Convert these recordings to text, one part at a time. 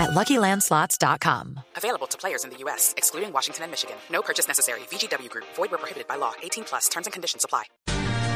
at LuckyLandSlots.com. Available to players in the U.S., excluding Washington and Michigan. No purchase necessary. VGW Group. Void where prohibited by law. 18 plus. Terms and conditions apply.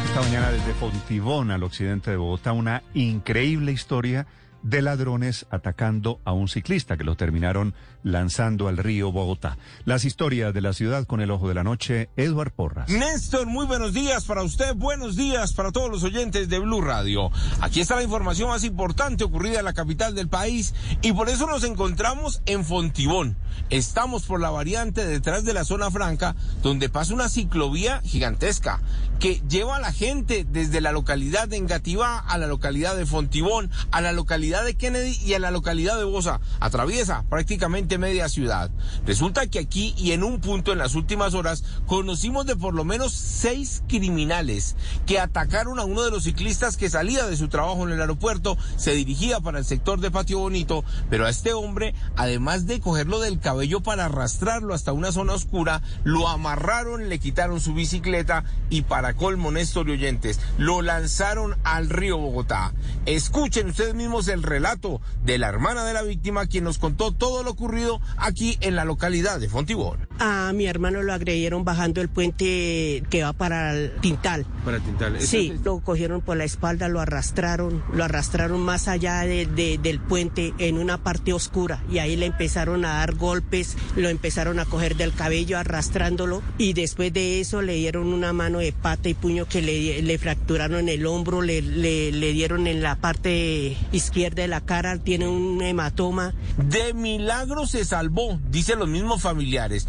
Esta mañana desde Fontibón, al occidente de Bogotá, una increíble historia de ladrones atacando a un ciclista que lo terminaron lanzando al río Bogotá. Las historias de la ciudad con el ojo de la noche, Eduard Porras. Néstor, muy buenos días para usted, buenos días para todos los oyentes de Blue Radio. Aquí está la información más importante ocurrida en la capital del país y por eso nos encontramos en Fontibón. Estamos por la variante detrás de la zona franca donde pasa una ciclovía gigantesca que lleva a la gente desde la localidad de Engativá a la localidad de Fontibón, a la localidad de Kennedy y a la localidad de Bosa. Atraviesa prácticamente media ciudad. Resulta que aquí y en un punto en las últimas horas conocimos de por lo menos seis criminales que atacaron a uno de los ciclistas que salía de su trabajo en el aeropuerto, se dirigía para el sector de Patio Bonito, pero a este hombre, además de cogerlo del cabello para arrastrarlo hasta una zona oscura, lo amarraron, le quitaron su bicicleta y para colmo, Néstor oyentes, lo lanzaron al río Bogotá. Escuchen ustedes mismos el relato de la hermana de la víctima, quien nos contó todo lo ocurrido aquí en la localidad de Fontibón. A mi hermano lo agredieron bajando el puente que va para el Tintal. Para el Tintal. Sí, lo cogieron por la espalda, lo arrastraron, lo arrastraron más allá de, de, del puente en una parte oscura y ahí le empezaron a dar golpes, lo empezaron a coger del cabello arrastrándolo y después de eso le dieron una mano de pata y puño que le, le fracturaron el hombro, le, le, le dieron en la parte izquierda de la cara, tiene un hematoma. De milagro se salvó, dicen los mismos familiares,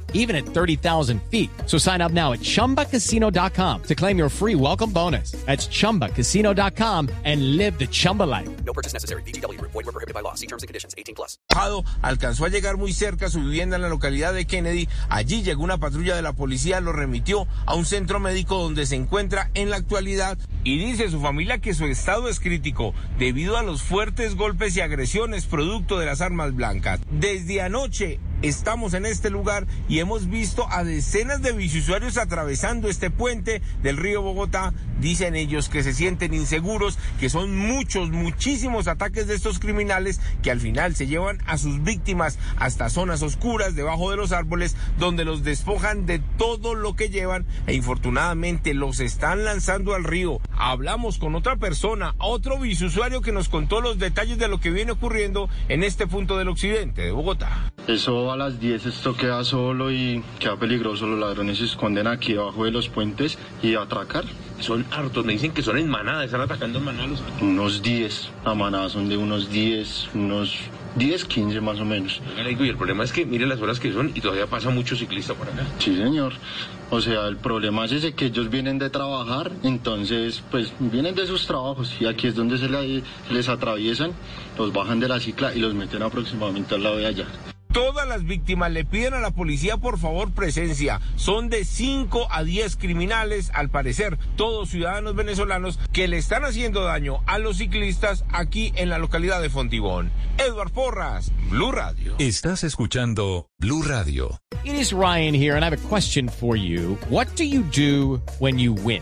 even at 30,000 feet. So sign up now at ChumbaCasino.com to claim your free welcome bonus. That's ChumbaCasino.com and live the Chumba life. No purchase necessary. VGW. Void were prohibited by law. See terms and conditions. 18 plus. Alcanzó a llegar muy cerca a su vivienda en la localidad de Kennedy. Allí llegó una patrulla de la policía, lo remitió a un centro médico donde se encuentra en la actualidad y dice su familia que su estado es crítico debido a los fuertes golpes y agresiones producto de las armas blancas. Desde anoche estamos en este lugar y hemos visto a decenas de biciusuarios atravesando este puente del río Bogotá. Dicen ellos que se sienten inseguros, que son muchos, muchísimos ataques de estos criminales que al final se llevan a sus víctimas hasta zonas oscuras debajo de los árboles donde los despojan de todo lo que llevan e infortunadamente los están lanzando al río. Hablamos con otra persona, otro biciusuario que nos contó los detalles de lo que viene ocurriendo en este punto del occidente de Bogotá. Eso a las 10 esto queda solo y queda peligroso. Los ladrones se esconden aquí debajo de los puentes y atracar. Hartos, me dicen que son en manada, están atacando en manada. Unos 10, la manada son de unos 10, unos 10, 15 más o menos. Y el problema es que mire las horas que son y todavía pasa mucho ciclista por acá. Sí, señor. O sea, el problema es ese que ellos vienen de trabajar, entonces pues vienen de sus trabajos y aquí es donde se les, les atraviesan, los bajan de la cicla y los meten aproximadamente al lado de allá. Todas las víctimas le piden a la policía por favor presencia. Son de 5 a 10 criminales, al parecer, todos ciudadanos venezolanos que le están haciendo daño a los ciclistas aquí en la localidad de Fontibón. Edward Porras, Blue Radio. Estás escuchando Blue Radio. It is Ryan here, and I have a question for you. What do you do when you win?